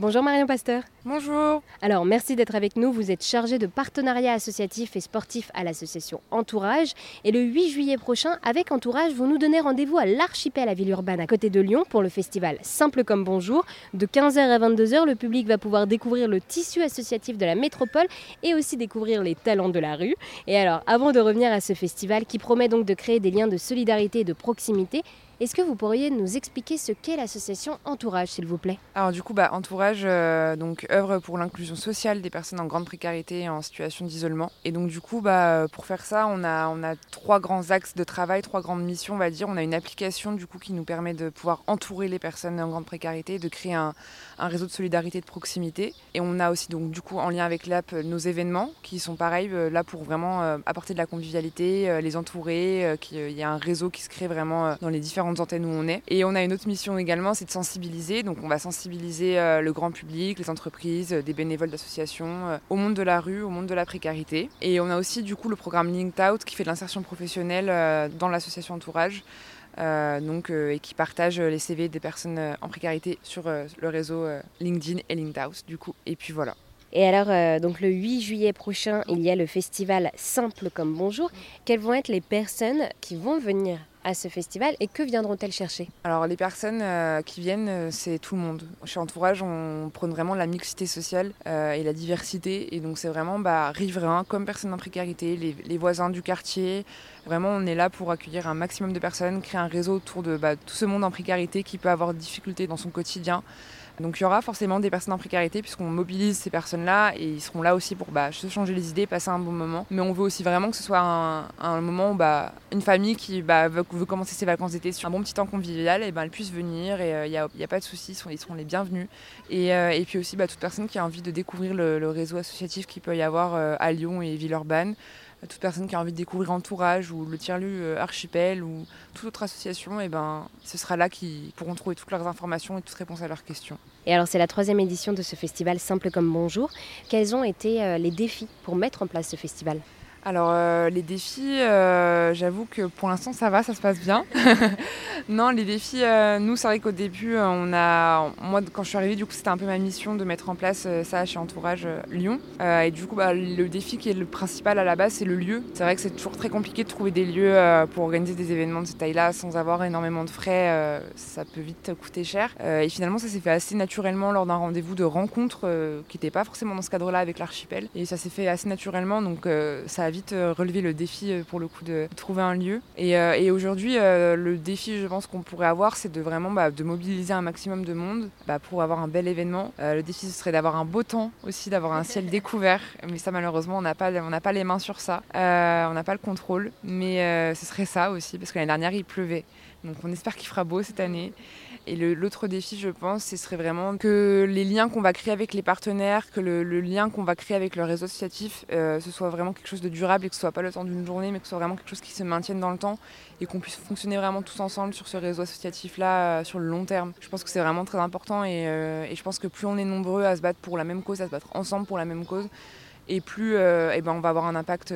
Bonjour Marion Pasteur. Bonjour. Alors merci d'être avec nous. Vous êtes chargé de partenariat associatif et sportif à l'association Entourage. Et le 8 juillet prochain, avec Entourage, vous nous donnez rendez-vous à l'Archipel à Villeurbanne, à côté de Lyon, pour le festival Simple comme Bonjour. De 15h à 22h, le public va pouvoir découvrir le tissu associatif de la métropole et aussi découvrir les talents de la rue. Et alors, avant de revenir à ce festival qui promet donc de créer des liens de solidarité et de proximité, est-ce que vous pourriez nous expliquer ce qu'est l'association Entourage, s'il vous plaît? Alors du coup, bah, Entourage euh, donc œuvre pour l'inclusion sociale des personnes en grande précarité et en situation d'isolement. Et donc du coup, bah, pour faire ça, on a, on a trois grands axes de travail, trois grandes missions, on va dire. On a une application du coup qui nous permet de pouvoir entourer les personnes en grande précarité, de créer un, un réseau de solidarité de proximité. Et on a aussi donc du coup en lien avec l'app nos événements qui sont pareils euh, là pour vraiment euh, apporter de la convivialité, les entourer, qu'il y a un réseau qui se crée vraiment dans les différents antennes où on est. Et on a une autre mission également, c'est de sensibiliser. Donc on va sensibiliser euh, le grand public, les entreprises, euh, des bénévoles d'associations, euh, au monde de la rue, au monde de la précarité. Et on a aussi du coup le programme Linked Out qui fait de l'insertion professionnelle dans l'association Entourage. donc, et qui partage les CV des personnes en précarité sur le réseau LinkedIn et Linked Out du coup. Et puis voilà. Et alors, donc le 8 juillet prochain, il y a le festival Simple comme Bonjour. Quelles vont être les personnes qui vont venir? À ce festival et que viendront-elles chercher? Alors les personnes euh, qui viennent, euh, c'est tout le monde. Chez Entourage, on prône vraiment la mixité sociale euh, et la diversité. Et donc c'est vraiment bah, riverains comme personnes en précarité, les, voisins du quartier. Vraiment, on est là pour accueillir un maximum de personnes, créer un réseau autour de bah, tout ce monde en précarité qui peut avoir des difficultés dans son quotidien. Donc il y aura forcément des personnes en précarité puisqu'on mobilise ces personnes-là et ils seront là aussi pour bah, se changer les idées, passer un bon moment. Mais on veut aussi vraiment que ce soit un, moment où bah, une famille qui bah, veut, commencer ses vacances d'été sur un bon petit temps convivial, et ben, elle puisse venir et il euh, n'y a, pas de soucis, ils seront, les bienvenus. Et, euh, puis aussi toute personne qui a envie de découvrir le, réseau associatif qu'il peut y avoir euh, à Lyon et Villeurbanne toute personne qui a envie de découvrir Entourage ou le tiers-lieu Archipel ou toute autre association, et ben, ce sera là qu'ils pourront trouver toutes leurs informations et toutes réponses à leurs questions. Et alors c'est la troisième édition de ce festival Simple comme Bonjour. Quels ont été euh, les défis pour mettre en place ce festival? Alors euh, les défis, euh, j'avoue que pour l'instant ça va, ça se passe bien. non, les défis, euh, nous c'est vrai qu'au début, on a, moi quand je suis arrivée, du coup c'était un peu ma mission de mettre en place ça chez Entourage Lyon. et du coup, bah, le défi qui est le principal à la base, c'est le lieu. C'est vrai que c'est toujours très compliqué de trouver des lieux pour organiser des événements de cette taille-là sans avoir énormément de frais. ça peut vite coûter cher. et finalement, ça s'est fait assez naturellement lors d'un rendez-vous de rencontre qui n'était pas forcément dans ce cadre-là avec l'archipel. Et ça s'est fait assez naturellement, donc ça a vite euh, relevé le défi euh, pour le coup de trouver un lieu. Et, euh, aujourd'hui, le défi, je pense qu'on pourrait avoir, c'est de vraiment bah, de mobiliser un maximum de monde bah, pour avoir un bel événement. le défi, ce serait d'avoir un beau temps aussi, d'avoir un ciel découvert. Mais ça, malheureusement, on n'a pas, on pas les mains sur ça. on n'a pas le contrôle. Mais ce serait ça aussi, parce que l'année dernière, il pleuvait. Donc on espère qu'il fera beau cette année. Et l'autre défi, je pense, ce serait vraiment que les liens qu'on va créer avec les partenaires, que le, lien qu'on va créer avec le réseau associatif, euh, ce soit vraiment quelque chose de durable et que ce soit pas le temps d'une journée, mais que ce soit vraiment quelque chose qui se maintienne dans le temps et qu'on puisse fonctionner vraiment tous ensemble sur ce réseau associatif-là euh, sur le long terme. Je pense que c'est vraiment très important euh, et, je pense que plus on est nombreux à se battre pour la même cause, à se battre ensemble pour la même cause, et plus eh ben, on va avoir un impact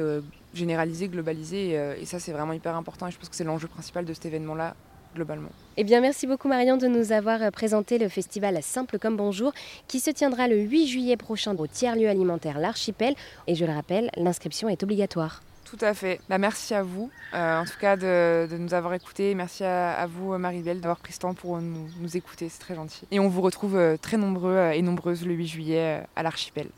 généralisé, globalisé, et ça c'est vraiment hyper important et je pense que c'est l'enjeu principal de cet événement-là globalement. Eh bien, merci beaucoup Marion de nous avoir euh, présenté le festival Simple comme Bonjour qui se tiendra le 8 juillet prochain au tiers-lieu alimentaire L'Archipel. Et je le rappelle, l'inscription est obligatoire. Tout à fait. Bah, merci à vous, euh, en tout cas, de, nous avoir écoutés. Merci à, vous, Marie-Belle, d'avoir pris ce temps pour nous, nous écouter. C'est très gentil. Et on vous retrouve euh, très nombreux et nombreuses le 8 juillet à l'Archipel.